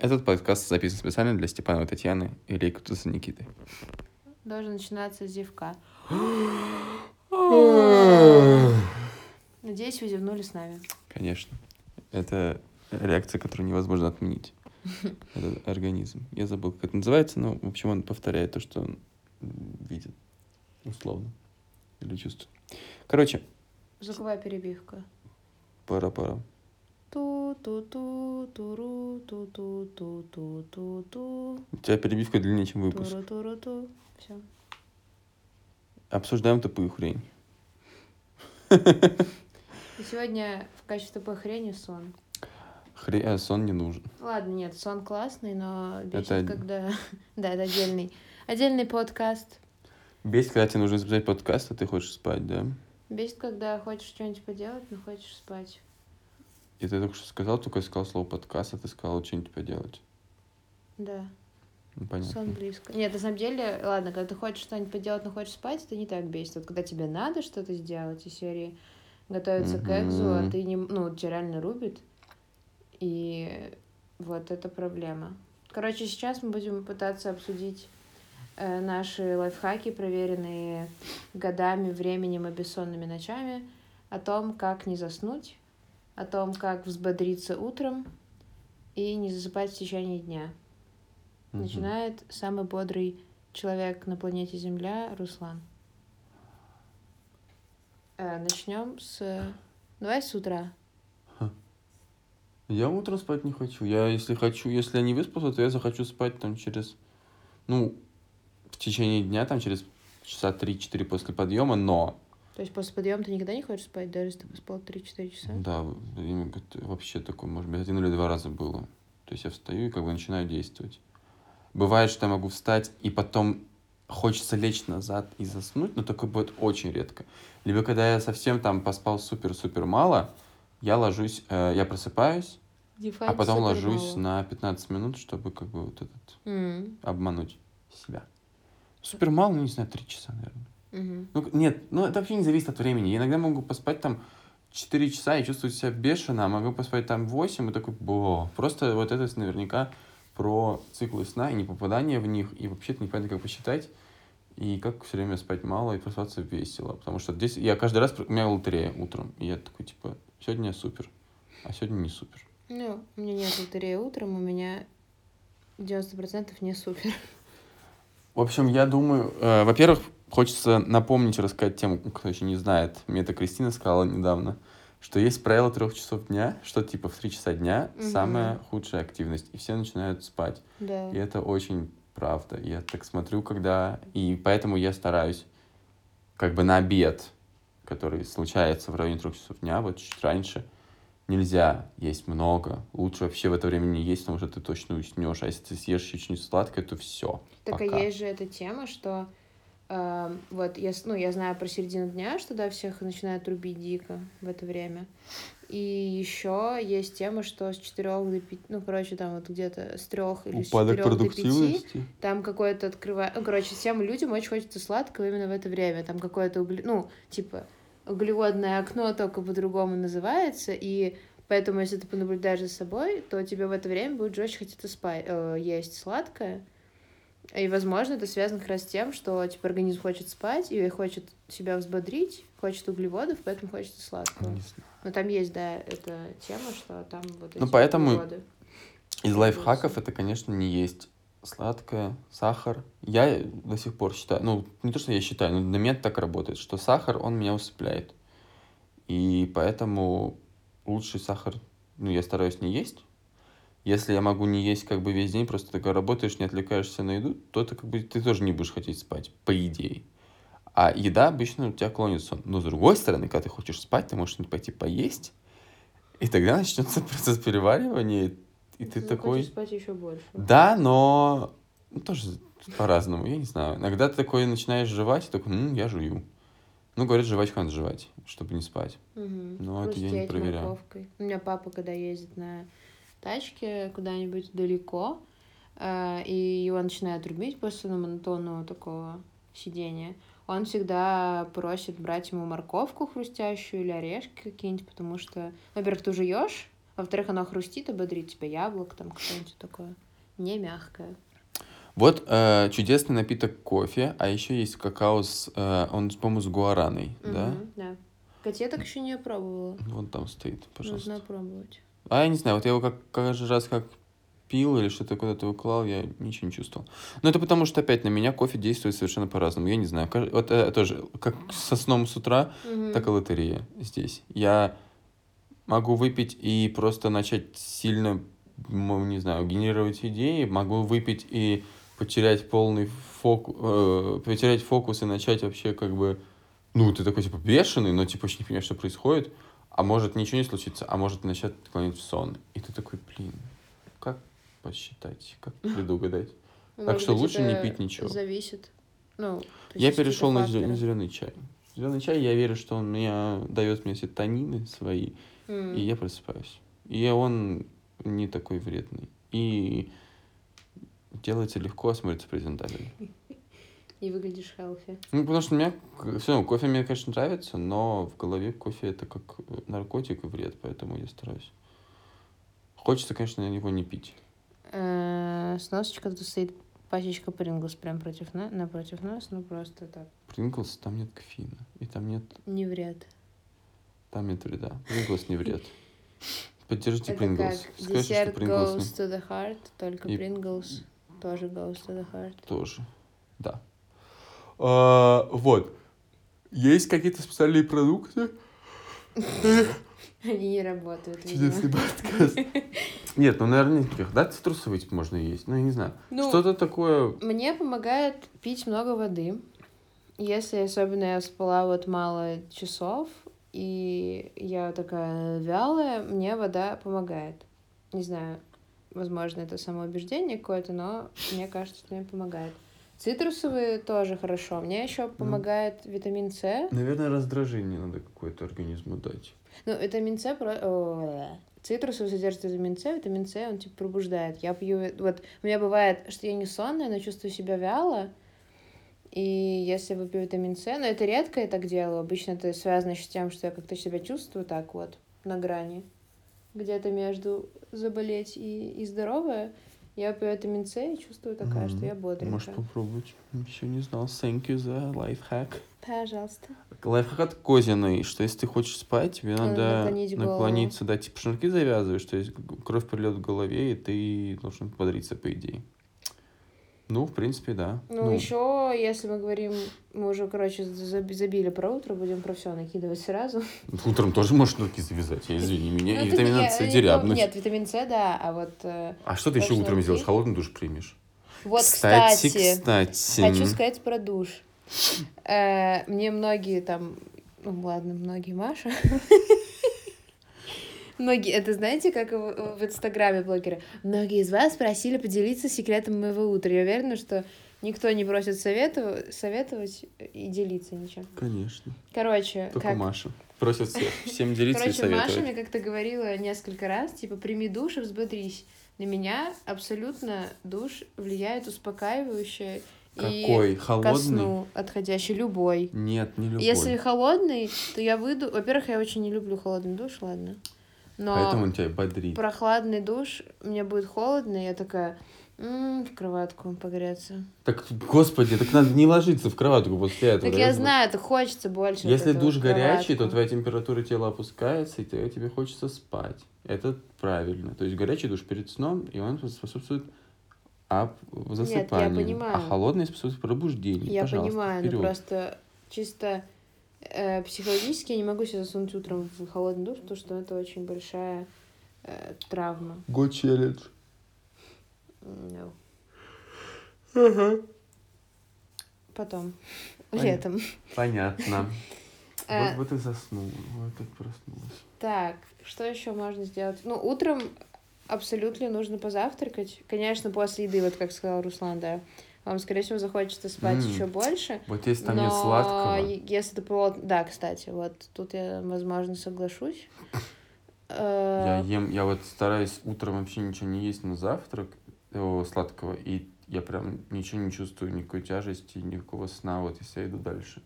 Этот подкаст записан специально для Степановой Татьяны и Лейкутуса Никиты. Должен начинаться с зевка. Надеюсь, вы зевнули с нами. Конечно. Это реакция, которую невозможно отменить. Это организм. Я забыл, как это называется, но, в общем, он повторяет то, что он видит. Условно. Или чувствует. Короче, Звуковая перебивка. пара-пара. Ту-ту-ту, туру, ту-ту-ту-ту-ту-ту. У тебя перебивка длиннее, чем выпуск. Туру-туру-ту. Все. Обсуждаем тупую хрень. И сегодня в качестве тупой хрени сон. Хре... а, сон не нужен. Ладно, нет, сон классный, но бесит, Это когда... Да, это отдельный. Отдельный подкаст. Бесит, когда тебе нужно записать подкаст, а ты хочешь спать, да? Бесит, когда хочешь что-нибудь поделать, но хочешь спать. И ты только что сказал, только я сказал слово подкаст, а ты сказал что-нибудь поделать. Да, Ну, понятно. сон близко. Нет, на самом деле, ладно, когда ты хочешь что-нибудь поделать, но хочешь спать, это не так бесит. Вот когда тебе надо что-то сделать из серии готовиться к экзу, а ты не... Ну, тебя реально рубит. И вот это проблема. Короче, сейчас мы будем пытаться обсудить э, наши лайфхаки, проверенные годами, временем и бессонными ночами, о том, как не заснуть, о том, как взбодриться утром и не засыпать в течение дня. Мгм. Начинает самый бодрый человек на планете Земля Руслан. Начнем с... Давай с утра. Я утром спать не хочу. Я, если хочу, если я не выспался, то я захочу спать там через, ну, в течение дня, там через часа 3-4 после подъема, но, То есть после подъема ты никогда не хочешь спать, даже если ты поспал 3-4 часа? да, вообще такое, может быть, один или два раза было. То есть я встаю и как бы начинаю действовать. Бывает, что я могу встать и потом хочется лечь назад и заснуть, но такое бывает очень редко. Либо когда я совсем там поспал супер-супер мало, я ложусь, э, я просыпаюсь, а потом ложусь на 15 минут, чтобы как бы вот этот М, обмануть себя. Супер мало, ну не знаю, 3 часа, наверное. Мгм. Ну, нет, ну это вообще не зависит от времени. Я иногда могу поспать там 4 часа и чувствовать себя бешено, а могу поспать там 8 и такой, бо. Просто вот это наверняка про циклы сна и не попадание в них, и вообще-то непонятно, как посчитать, и как все время спать мало и просыпаться весело. Потому что здесь я каждый раз, у меня лотерея утром, и я такой, типа, сегодня супер, а сегодня не супер. Ну, у меня нет лотереи утром, у меня 90% не супер. В общем, я думаю, э, во-первых, хочется напомнить, рассказать тем, кто еще не знает. Мне это Кристина сказала недавно, что есть правило трех часов дня, что типа в три часа дня Мгм. самая худшая активность, и все начинают спать. Да. И это очень правда. Я так смотрю, когда... И поэтому я стараюсь как бы на обед, который случается в районе трех часов дня, вот чуть раньше, нельзя есть много. Лучше вообще в это время не есть, потому что ты точно уснешь. А если ты съешь еще что-нибудь сладкое, то все. Так пока. и есть же эта тема, что вот я, ну, я знаю про середину дня, что да, всех начинают рубить дико в это время. И еще есть тема, что с 4 до 5, ну, короче, там вот где-то с 3 или с 4 до 5 там какое-то открывает... Ну, короче, всем людям очень хочется сладкого именно в это время. Там какое-то, угле... ну, типа, углеводное окно только по-другому называется, и поэтому, если ты понаблюдаешь за собой, то тебе в это время будет жестче хотеться спать, э, есть сладкое. И, возможно, это связано как раз с тем, что, типа, организм хочет спать и хочет себя взбодрить, хочет углеводов, поэтому хочется сладкого. Не знаю. Но там есть, да, эта тема, что там вот эти Ну, поэтому углеводы. Из лайфхаков это, конечно, не есть сладкое, сахар. Я до сих пор считаю, ну, не то, что я считаю, но для меня это так работает, что сахар, он меня усыпляет. И поэтому лучший сахар, ну, я стараюсь не есть. Если я могу не есть как бы весь день, просто такой работаешь, не отвлекаешься на еду, то ты как бы ты тоже не будешь хотеть спать, по идее. А еда обычно у тебя клонит в сон. Но с другой стороны, когда ты хочешь спать, ты можешь пойти поесть, и тогда начнется процесс переваривания, и ты Ну, такой... хочешь спать еще больше. Да, но ну, тоже по-разному, я не знаю. Иногда ты такой начинаешь жевать, и такой, «М, я жую. Ну, говорят, жевать надо жевать, чтобы не спать. Мгм. Ну, это я не морковкой. У меня папа, когда ездит на тачке куда-нибудь далеко, э, и его начинает рубить после монотонного такого сидения, он всегда просит брать ему морковку хрустящую или орешки какие-нибудь, потому что, во-первых, ты жуешь, Во-вторых, оно хрустит и бодрит тебя. Яблоко там какое-нибудь такое. Не мягкое. Вот э, чудесный напиток кофе, а еще есть какао с, э, он, по-моему, с гуараной, да? Мгм, да. Я так еще не пробовала. Вон там стоит, пожалуйста. Нужно пробовать. А я не знаю, вот я его как каждый раз как пил или что-то куда-то выклал, я ничего не чувствовал. Но это потому, что опять на меня кофе действует совершенно по-разному. Я не знаю. Вот э, тоже, как со сном с утра, Мгм. так и лотерея здесь. Я могу выпить и просто начать сильно, не знаю, генерировать идеи, могу выпить и потерять полный фокус, потерять фокус и начать вообще как бы, ну, ты такой типа бешеный, но типа вообще не понимаешь, что происходит, а может ничего не случится, а может начать клонить в сон. И ты такой, блин, как посчитать, как предугадать? Ну, Так может что быть, лучше не пить ничего. Зависит. Ну, Я перешел на, на зеленый чай. Зеленый чай, я верю, что он меня дает мне все тонины свои, М. и я просыпаюсь. И он не такой вредный. И делается легко, а смотрится презентабельно. И выглядишь healthy. Ну, потому что мне все равно кофе мне, конечно, нравится, но в голове кофе это как э, наркотик и вред, поэтому я стараюсь. Хочется, конечно, его не пить. Э, Сносочка тут стоит пачечка Принглс прям против на... напротив нас, ну просто так. Принглс, там нет кофеина. И там нет, Не вред. там нет вреда. Принглс не вред. Поддержите Принглс. как Скажите, что десерт Принглс goes to the heart, только И- Принглс тоже goes to the heart. тоже. Да. А, вот. Есть какие-то специальные продукты? Они не работают. Чудесный подкаст. Нет, ну, наверное, никаких. Да, цитрусовый типа, можно есть. Ну, я не знаю. Ну, Что-то такое... Мне помогает пить много воды. Если особенно я спала вот мало часов, и я такая вялая, мне вода помогает. Не знаю, возможно, это самоубеждение какое-то, но мне кажется, что мне помогает. Цитрусовые тоже хорошо. Мне еще помогает витамин С. Наверное, раздражение надо какое-то организму дать. Ну, витамин С про... Цитрусовый содержит витамин С, витамин С, он типа пробуждает. Я пью... Вот у меня бывает, что я не сонная, но чувствую себя вяло. И если я выпью витамин С, но это редко я так делаю. Обычно это связано еще с тем, что я как-то себя чувствую так вот, на грани. Где-то между заболеть и, и здоровая. Я пью витамин С и чувствую такая, что я бодренькая. Можешь попробовать. Еще не знал. Thank you за лайфхак. Пожалуйста. Лайфхак от Козиной, что если ты хочешь спать, тебе Надо наклонить голову. наклониться, да, типа шнурки завязываешь, то есть кровь прилет в голове, и ты должен бодриться, по идее. Ну, в принципе, да. Ну, еще, если мы говорим, мы уже, короче, заб- забили про утро, будем про все накидывать сразу. Утром тоже можешь шнурки завязать, я извини меня. Ну, и витамин С не дерябнуть. Нет, витамин С, да, а вот... э, А что ты еще утром сделаешь? Холодный душ примешь? Вот, кстати, кстати, кстати. хочу сказать про душ. Э, Мне многие там... Ну, ладно, многие Маша. Многие, это знаете, как в, в Инстаграме блогеры? Многие из вас просили поделиться секретом моего утра. Я уверена, что никто не просит советов- советовать и делиться ничем. Конечно. Короче, Только как... Маша. Просят всех, всем делиться и Короче, Маша советовать. мне как-то говорила несколько раз, типа, прими душ и взбодрись. На меня абсолютно душ влияет успокаивающе и Какой? ко Холодный? сну отходящий, любой. Нет, не любой. Если холодный, то я выйду... Во-первых, я очень не люблю холодный душ, ладно. Но Поэтому он тебя бодрит. прохладный душ, мне будет холодно, и я такая, «М, в кроватку погреться. Так, господи, так надо не ложиться в кроватку после этого. Так я знаю, так хочется больше. Если душ горячий, то твоя температура тела опускается, и тебе, хочется спать. Это правильно. То есть горячий душ перед сном, и он способствует засыпанию. понимаю. А холодный способствует пробуждению. Я Пожалуйста, понимаю, вперед. но просто чисто э, психологически я не могу себя засунуть утром в холодный душ, потому что это очень большая э, травма. Go challenge. No. Ага. Потом. Понятно. Летом. Понятно. Э, Вот бы ты заснул, вот как проснулась. Так, что еще можно сделать? Ну, утром абсолютно нужно позавтракать. Конечно, после еды, вот как сказал Руслан, да. Вам, скорее всего, захочется спать еще больше. Вот если там но нет сладкого, если ты плотно... Да, кстати, вот тут я, возможно, соглашусь. Э, я ем, я вот стараюсь утром вообще ничего не есть на завтрак о, сладкого, и я прям ничего не чувствую, никакой тяжести, никакого сна, вот если я иду дальше.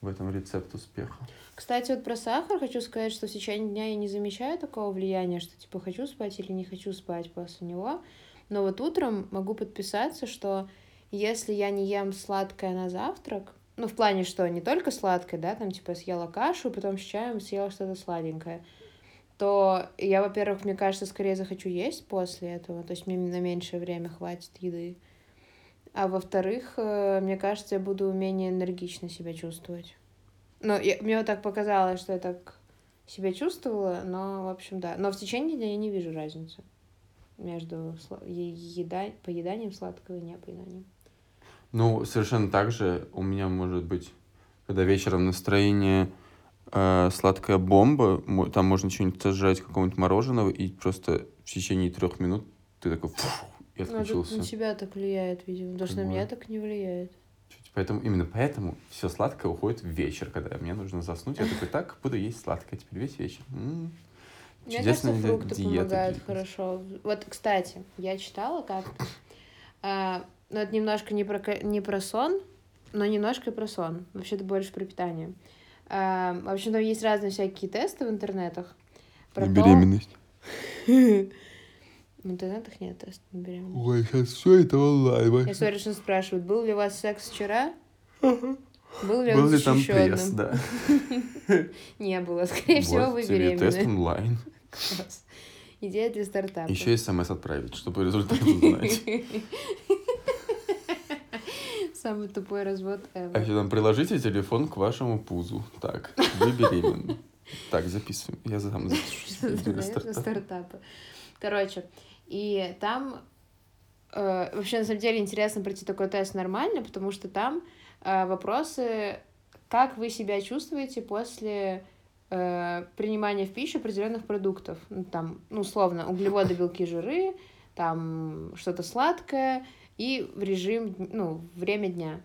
в этом рецепт успеха. Кстати, вот про сахар хочу сказать, что в течение дня я не замечаю такого влияния, что типа хочу спать или не хочу спать после него. Но вот утром могу подписаться, что если я не ем сладкое на завтрак, ну, в плане, что не только сладкое, да, там, типа, съела кашу, потом с чаем съела что-то сладенькое, то я, во-первых, мне кажется, скорее захочу есть после этого, то есть мне на меньшее время хватит еды. А во-вторых, э, мне кажется, я буду менее энергично себя чувствовать. Ну, я, мне вот так показалось, что я так себя чувствовала, но, в общем, да. Но в течение дня я не вижу разницы между еда, поеданием сладкого и непоеданием. Ну, совершенно так же у меня может быть, когда вечером настроение э, сладкая бомба, там можно что-нибудь сожрать, какого-нибудь мороженого, и просто в течение трех минут ты такой фух, и отключился. Ну, на тебя так влияет, видимо, потому что на меня так не влияет. Поэтому именно поэтому все сладкое уходит в вечер, когда мне нужно заснуть. Я такой, так, буду есть сладкое теперь весь вечер. М-м-м. Мне кажется, фрукты диета, помогают хорошо. Вот, кстати, я читала как а, но это немножко не про, не про сон, но немножко и про сон. Вообще-то больше про питание. А, в общем, там есть разные всякие тесты в интернетах. Про на беременность. В интернетах нет тестов на беременность. Ой, сейчас все это онлайн. Я смотрю, что спрашивают, был ли у вас секс вчера? Был ли Был ли там пресс, да. Не было. Скорее всего, вы беременны. тест онлайн. Идея для стартапа. Еще смс отправить, чтобы результат узнать. Самый тупой развод ever. А еще там приложите телефон к вашему пузу. Так, вы беременны. Так, записываем. Я сам запишу. Для стартапа. Короче, и там э, вообще на самом деле интересно пройти такой тест нормально, потому что там э, вопросы, как вы себя чувствуете после э, принимания в пищу определенных продуктов. Ну, там, ну, условно, углеводы, белки, жиры, там что-то сладкое, и в режим, ну, время дня.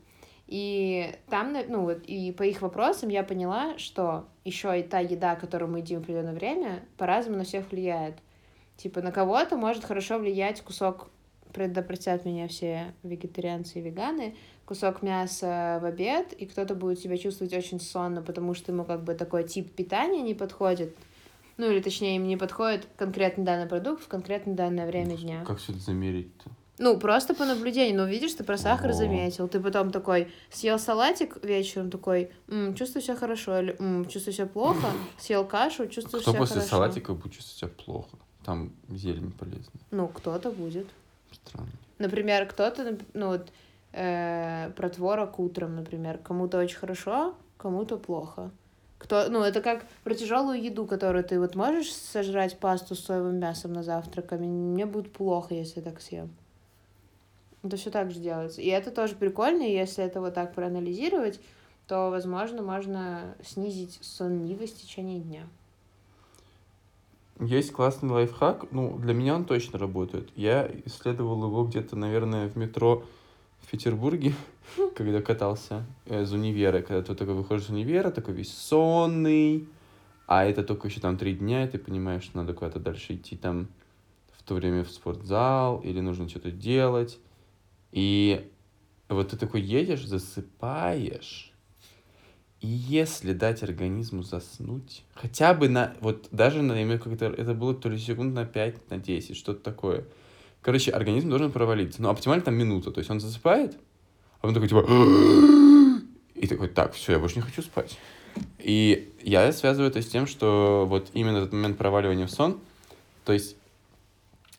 И там, ну вот, и по их вопросам я поняла, что еще и та еда, которую мы едим в определенное время, по-разному на всех влияет. Типа на кого-то может хорошо влиять кусок, предопростят меня все вегетарианцы и веганы, кусок мяса в обед, и кто-то будет себя чувствовать очень сонно, потому что ему как бы такой тип питания не подходит, ну или точнее им не подходит конкретно данный продукт в конкретно данное время дня. Как все это замерить-то? Ну, просто по наблюдению. Ну, видишь, ты про сахар О. заметил. Ты потом такой съел салатик вечером, такой, м, чувствую себя хорошо, или м, чувствую себя плохо. Съел кашу, чувствую Кто себя после салатика будет чувствовать себя плохо? Там зелень полезна. Ну, кто-то будет. Странно. Например, кто-то, ну вот, э, про творог утром, например. Кому-то очень хорошо, кому-то плохо. Кто, ну, это как про тяжелую еду, которую ты вот можешь сожрать пасту с соевым мясом на завтрак, а мне будет плохо, если я так съем. Это все так же делается. И это тоже прикольно, если это вот так проанализировать, то, возможно, можно снизить сонливость в течение дня. Есть классный лайфхак, ну, для меня он точно работает. Я исследовал его где-то, наверное, в метро в Петербурге, когда катался э, из универа. Когда ты только выходишь из универа, такой весь сонный, а это только еще там три дня, и ты понимаешь, что надо куда-то дальше идти там в то время в спортзал, или нужно что-то делать. И вот ты такой едешь, засыпаешь, и если дать организму заснуть, хотя бы на, вот даже на, как-то, это было то ли секунд на 5, на 10, что-то такое. Короче, организм должен провалиться. Ну, оптимально там минута. То есть он засыпает, а он такой, типа, и такой, так, все, я больше не хочу спать. И я связываю это с тем, что вот именно этот момент проваливания в сон, то есть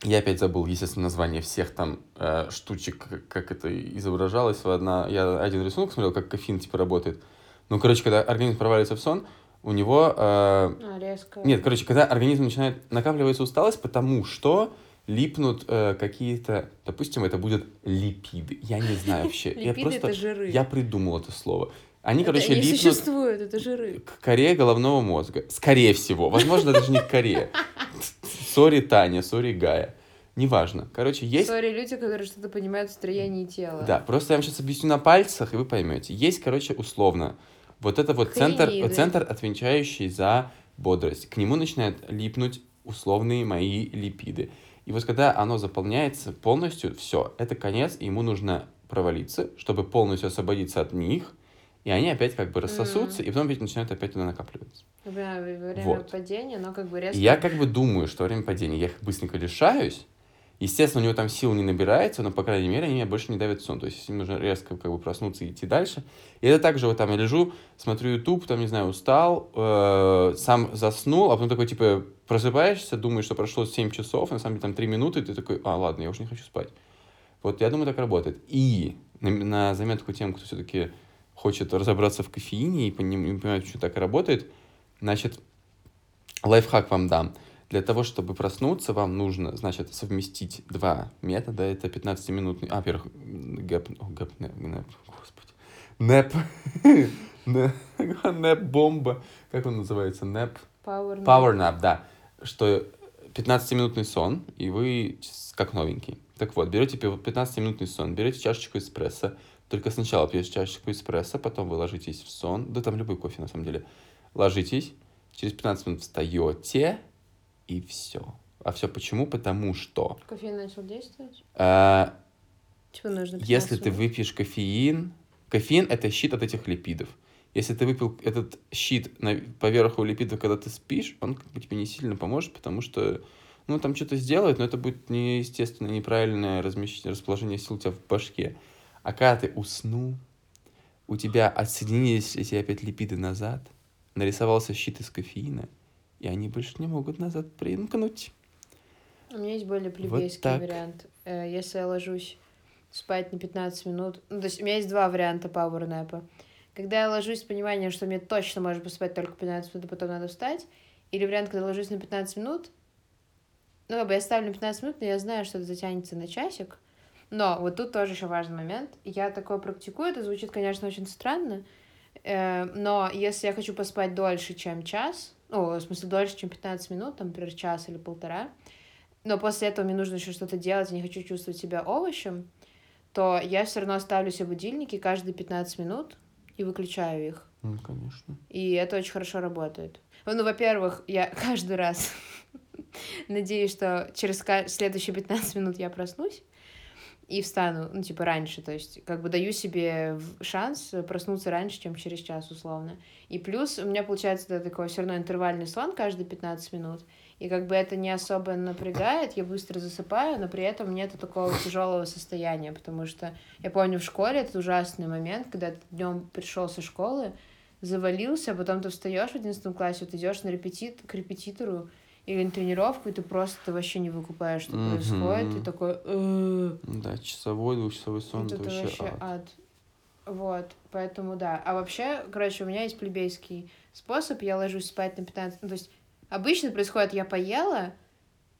я опять забыл, естественно, название всех там э, штучек, как, как это изображалось. Одна, я один рисунок смотрел, как кофеин типа работает. Ну, короче, когда организм проваливается в сон, у него... Э, а, резко. Нет, короче, когда организм начинает накапливается усталость, потому что липнут э, какие-то, допустим, это будут липиды. Я не знаю вообще. Липиды я просто, это жиры. Я придумал это слово. Они, это короче, не липнут... существует, это жиры. К коре головного мозга. Скорее всего. Возможно, даже не к коре. Sorry Таня, sorry Гая. Неважно. Короче, есть... Сори люди, которые что-то понимают в строении тела. Да, просто я вам сейчас объясню на пальцах, и вы поймете. Есть, короче, условно, вот это вот центр, центр, отвечающий за бодрость. К нему начинают липнуть условные мои липиды. И вот когда оно заполняется полностью, все, это конец, и ему нужно провалиться, чтобы полностью освободиться от них и они опять как бы рассосутся, и потом опять начинают опять туда накапливаться. Время Вот. падения, но как бы резко... я как бы думаю, что время падения я их быстренько лишаюсь. Естественно, у него там сил не набирается, но, по крайней мере, они меня больше не давят в сон. То есть, если нужно резко как бы проснуться и идти дальше. И это также вот там я лежу, смотрю YouTube, там, не знаю, устал, э, сам заснул, а потом такой, типа, просыпаешься, думаешь, что прошло 7 часов, на самом деле там 3 минуты, и ты такой, а, ладно, я уже не хочу спать. Вот я думаю, так работает. И на, на заметку тем, кто все-таки хочет разобраться в кофеине и поним- понимает, что так работает, значит, лайфхак вам дам. Для того, чтобы проснуться, вам нужно, значит, совместить два метода. Это 15-минутный... А, во-первых, gap... о, gap, nap, господи. Нэп. Нэ- Нэп-бомба. Как он называется? Нэп. Power nap. Power nap, да. Что 15-минутный сон, и вы как новенький. Так вот, берете пи- 15-минутный сон, берете чашечку эспрессо, только сначала пьете чашечку эспрессо, потом вы ложитесь в сон, да там любой кофе на самом деле, ложитесь, через 15 минут встаете, и все. А все почему? Потому что Кофеин начал действовать? э, Типа нужно 15 если ты минут. выпьешь кофеин, кофеин это щит от этих липидов. Если ты выпил этот щит на, поверху липидов, когда ты спишь, он как бы тебе не сильно поможет, потому что ну, там что-то сделает, но это будет неестественно, неправильное размещение, расположение сил у тебя в башке. А когда ты уснул, у тебя отсоединились эти опять липиды назад, нарисовался щит из кофеина, и они больше не могут назад примкнуть. У меня есть более плебейский так. вариант. Э, Если я ложусь спать на 15 минут... Ну, то есть у меня есть два варианта пауэрнэпа. Когда я ложусь с пониманием, что мне точно можно поспать только 15 минут, а потом надо встать. Или вариант, когда ложусь на 15 минут, ну, как бы я ставлю на 15 минут, но я знаю, что это затянется на часик. Но вот тут тоже еще важный момент. Я такое практикую, это звучит, конечно, очень странно, э, но если я хочу поспать дольше, чем час, ну, в смысле, дольше, чем 15 минут, там, например, час или полтора, но после этого мне нужно еще что-то делать, я не хочу чувствовать себя овощем, то я все равно ставлю себе будильники каждые 15 минут и выключаю их. Ну, конечно. И это очень хорошо работает. Ну, во-первых, я каждый раз надеюсь, что через следующие 15 минут я проснусь и встану, ну, типа, раньше. То есть, как бы даю себе шанс проснуться раньше, чем через час, условно. И плюс у меня получается это такой все равно интервальный сон каждые 15 минут. И как бы это не особо напрягает, я быстро засыпаю, но при этом нет такого тяжелого состояния, потому что я помню в школе этот ужасный момент, когда ты днем пришел со школы, завалился, а потом ты встаешь в 11 классе, вот идешь на репетит, к репетитору или на тренировку, и ты просто вообще не выкупаешь, что происходит, и такой... «Э, Да, часовой, двухчасовой сон, это это вообще, вообще ад. ад. Вот, поэтому да. А вообще, короче, у меня есть плебейский способ, я ложусь спать на 15... Ну, то есть обычно происходит, я поела,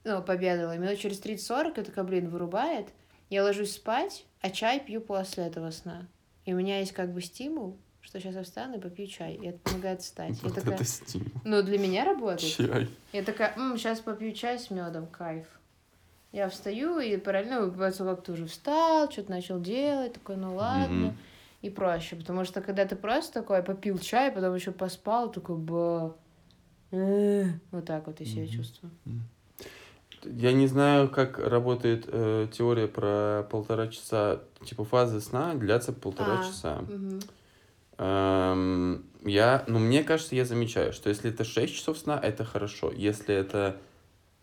ну, пообедала, и минут через 30-40 это такая, блин, вырубает, я ложусь спать, а чай пью после этого сна. И у меня есть как бы стимул, что сейчас я встану и попью чай, и это помогает встать. Я Вот такая, это стимул. ну, для меня работает. Чай. Я такая, сейчас попью чай с медом, кайф. Я встаю и параллельно, как ты уже встал, что-то начал делать, такой, ну ладно. Мгм. И проще, потому что когда ты просто такой попил чай, потом еще поспал, такой, ба, э, вот так вот я себя Мгм. чувствую. Я не знаю, как работает э, теория про полтора часа, типа фазы сна длятся полтора А, часа. Мгм. Эм, я, ну, мне кажется, я замечаю, что если это 6 часов сна, это хорошо. Если это,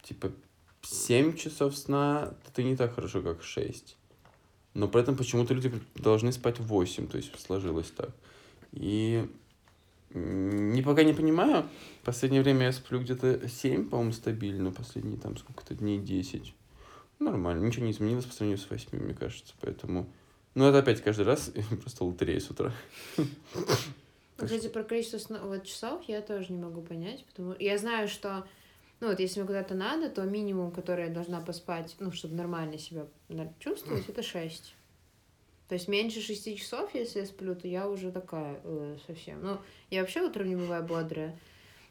типа, 7 часов сна, то это не так хорошо, как 6. Но при этом почему-то люди должны спать 8, то есть сложилось так. И не пока не понимаю. Последнее время я сплю где-то 7, по-моему, стабильно. Последние там сколько-то дней 10. Нормально, ничего не изменилось по сравнению с 8, мне кажется. Поэтому... Ну, это опять каждый раз просто лотерея с утра. Кстати, про количество сна- вот, часов я тоже не могу понять, потому я знаю, что, ну вот, если мне куда-то надо, то минимум, который я должна поспать, ну, чтобы нормально себя чувствовать, это 6. То есть меньше 6 часов, если я сплю, то я уже такая э, совсем. Ну, я вообще утром не бываю бодрая,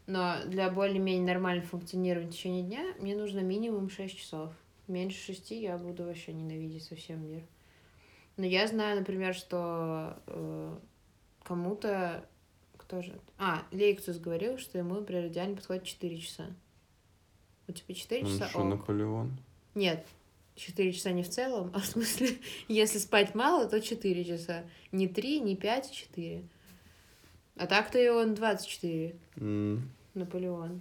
но для более-менее нормального функционирования в течение дня мне нужно минимум 6 часов. Меньше 6 я буду вообще ненавидеть совсем мир. Но я знаю, например, что э, кому-то кто же? А, Лейкцус говорил, что ему, например, идеально подходит 4 часа. У тебя 4 Он часа? что. Наполеон? Нет, 4 часа не в целом, а в смысле, если спать мало, то 4 часа. Не 3, не 5, а 4. А так-то и он 24, М. Наполеон.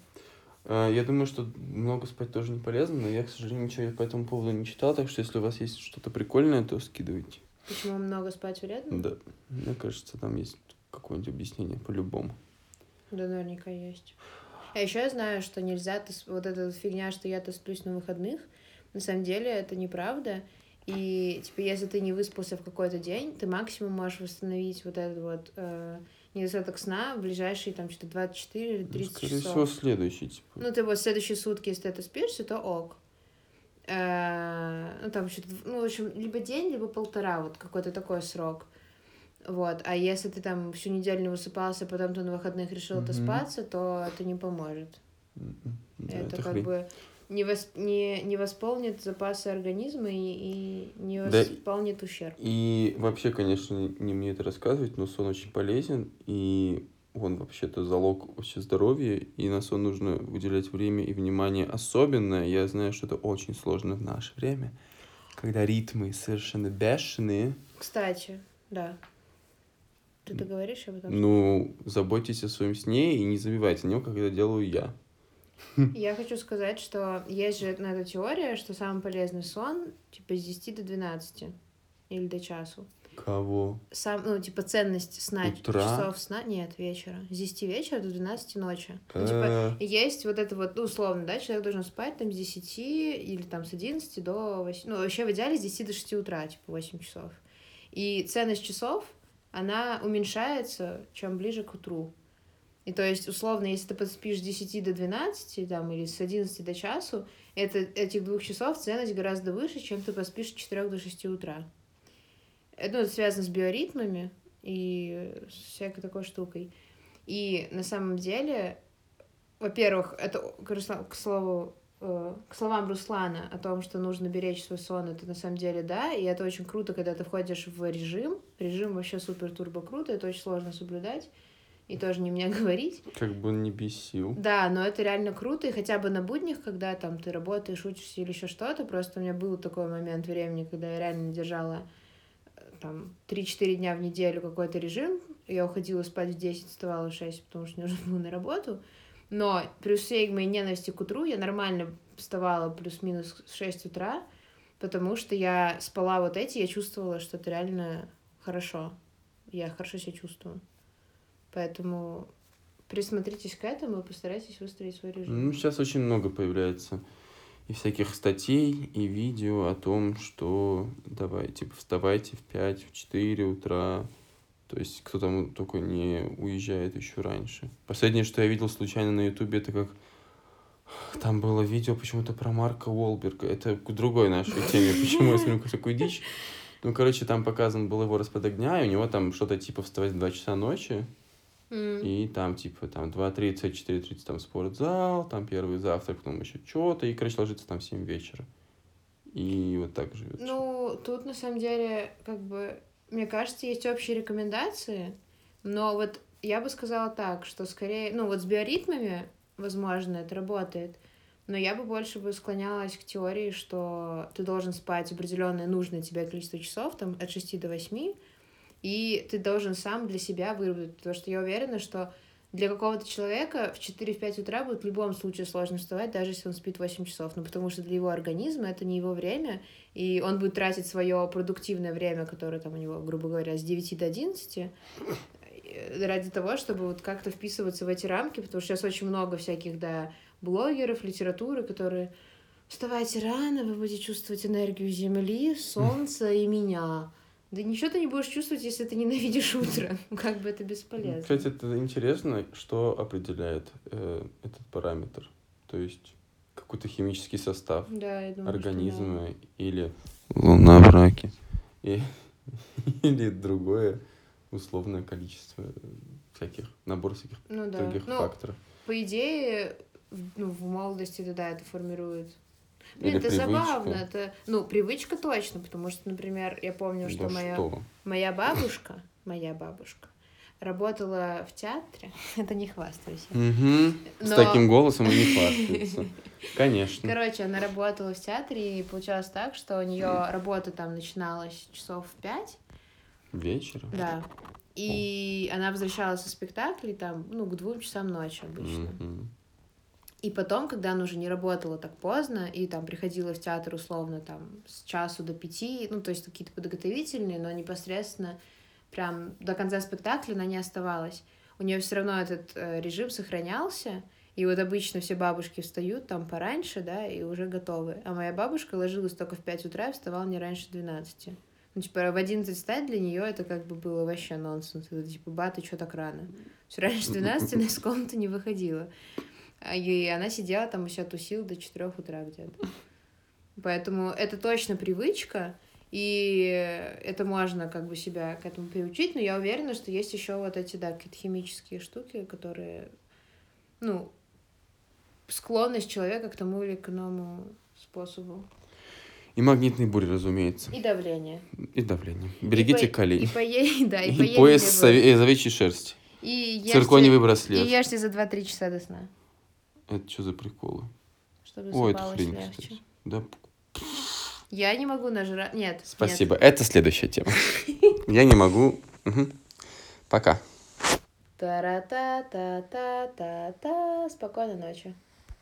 А, Я думаю, что много спать тоже не полезно, но я, к сожалению, ничего по этому поводу не читал, так что если у вас есть что-то прикольное, то скидывайте. Почему много спать вредно? Да, мне кажется, там есть какое-нибудь объяснение по-любому. Да, наверняка есть. А еще я знаю, что нельзя, вот эта фигня, что я-то сплюсь на выходных, на самом деле это неправда. И, типа, если ты не выспался в какой-то день, ты максимум можешь восстановить вот этот вот э, недостаток сна в ближайшие, там, что-то 24 или Ну, 30 Скорее часов. всего, следующий, типа. Ну, ты вот следующие сутки, если ты это спишься, то ок. Э, Ну, там что-то, ну, в общем, либо день, либо полтора, вот какой-то такой срок. Вот, а если ты там всю неделю не высыпался, потом ты на выходных решил отоспаться, то это не поможет. М, м, да, это, это как хрень. бы не, вос- не, не восполнит запасы организма и, и не Да. восполнит ущерб. И вообще, конечно, не мне это рассказывать, но сон очень полезен, и он вообще-то залог вообще здоровья, и на сон нужно выделять время и внимание особенно. Я знаю, что это очень сложно в наше время, когда ритмы совершенно бешеные. Кстати, да. Ты договоришь об этом? Ну, заботьтесь о своем сне и не забивайте на него, как это делаю я. Я хочу сказать, что есть же на эту теория, что самый полезный сон, типа, с 10 до 12 или до часу. Кого? Сам, ну, типа, ценность сна, Утра? часов сна, нет, вечера. С 10 вечера до 12 ночи. Ну, типа, Э, есть вот это вот, ну, условно, да, человек должен спать там с 10 или там с 11 до 8, ну, вообще в идеале с 10 до 6 утра, типа, 8 часов. И ценность часов, она уменьшается, чем ближе к утру. И то есть, условно, если ты поспишь с 10 до 12, там, или с 11 до часу, это, этих двух часов ценность гораздо выше, чем ты поспишь с 4 до 6 утра. Это, ну, это связано с биоритмами и всякой такой штукой. И на самом деле, во-первых, это к, слову, э, к словам Руслана о том, что нужно беречь свой сон, это на самом деле да, и это очень круто, когда ты входишь в режим. Режим вообще супер-турбо круто, это очень сложно соблюдать. И тоже не мне говорить. Как бы он не бесил. Да, но это реально круто, и хотя бы на буднях, когда там ты работаешь, учишься или еще что-то, просто у меня был такой момент времени, когда я реально держала там 3-4 дня в неделю какой-то режим, я уходила спать в 10, вставала в 6, потому что нужно было на работу, но при всей моей ненависти к утру я нормально вставала плюс-минус в 6 утра, потому что я спала вот эти, я чувствовала, что это реально хорошо, я хорошо себя чувствую. Поэтому присмотритесь к этому и постарайтесь выстроить свой режим. Ну, сейчас очень много появляется и всяких статей, и видео о том, что давай, типа, вставайте в 5, в 4 утра. То есть, кто там только не уезжает еще раньше. Последнее, что я видел случайно на Ютубе, это как там было видео почему-то про Марка Уолберга. Это к другой нашей теме, почему я смотрю такую дичь. Ну, короче, там показан был его распорядок дня, и у него там что-то типа вставать в 2 часа ночи, И там, типа, там 2.30, 4.30 там спортзал, там первый завтрак, потом еще что-то, и, короче, ложится там в 7 вечера. И вот так живет. Ну, тут на самом деле, как бы, мне кажется, есть общие рекомендации, но вот я бы сказала так, что скорее, ну вот с биоритмами, возможно, это работает, но я бы больше бы склонялась к теории, что ты должен спать определенное нужное тебе количество часов, там от 6 до 8, и ты должен сам для себя выработать, потому что я уверена, что для какого-то человека в 4-5 утра будет в любом случае сложно вставать, даже если он спит 8 часов, ну потому что для его организма это не его время, и он будет тратить свое продуктивное время, которое там у него, грубо говоря, с 9 до 11, э, ради того, чтобы вот как-то вписываться в эти рамки, потому что сейчас очень много всяких, да, блогеров, литературы, которые вставайте рано, вы будете чувствовать энергию Земли, Солнца и меня. Да ничего ты не будешь чувствовать, если ты ненавидишь утро. Ну, Как бы это бесполезно. Кстати, это интересно, что определяет э, этот параметр. То есть какой-то химический состав Да, я думаю, что организма или луна в раке. И- или другое условное количество всяких, набор всяких да. Ну да. других Ну, факторов. по идее, в- ну, в молодости, да, да, это формирует. Или Блин, это привычка. забавно. Это, ну, привычка точно, потому что, например, я помню, что Да моя, что? моя бабушка, моя бабушка, работала в театре. Это не хвастаюсь. я. Мгм. С Но- таким голосом и не хвастается. Конечно. Короче, она работала в театре, и получалось так, что у нее работа там начиналась часов в пять, Вечером? да. И она возвращалась со спектаклей там, ну, к двум часам ночи обычно. Мгм. И потом, когда она уже не работала так поздно, и там приходила в театр условно там с часу до пяти, ну, то есть какие-то подготовительные, но непосредственно прям до конца спектакля она не оставалась. У нее все равно этот э, режим сохранялся, и вот обычно все бабушки встают там пораньше, да, и уже готовы. А моя бабушка ложилась только в 5 утра и вставала не раньше 12. Ну, типа, в 11 встать для нее это как бы было вообще нонсенс. Это типа, ба, ты что так рано? Все раньше 12 она из комнаты не выходила. А И она сидела там и себя тусила до 4 утра где-то. Поэтому это точно привычка, и это можно как бы себя к этому приучить, но я уверена, что есть еще вот эти, да, какие-то химические штуки, которые, ну, склонность человека к тому или к иному способу. И магнитные бури, разумеется. И давление. И давление. Берегите И по- колени. И поесть, да, и, И пояс из овечьей шерсти. И ешьте- Циркониевый И браслет. ешьте за 2-3 часа до сна, Это что за приколы? чтобы Ой, это хрень, легче. кстати. Да, Я не могу нажрать... Нет, спасибо. Это следующая тема. Я не могу. Пока. Та-ра-та-та-та-та-та. Спокойной ночи.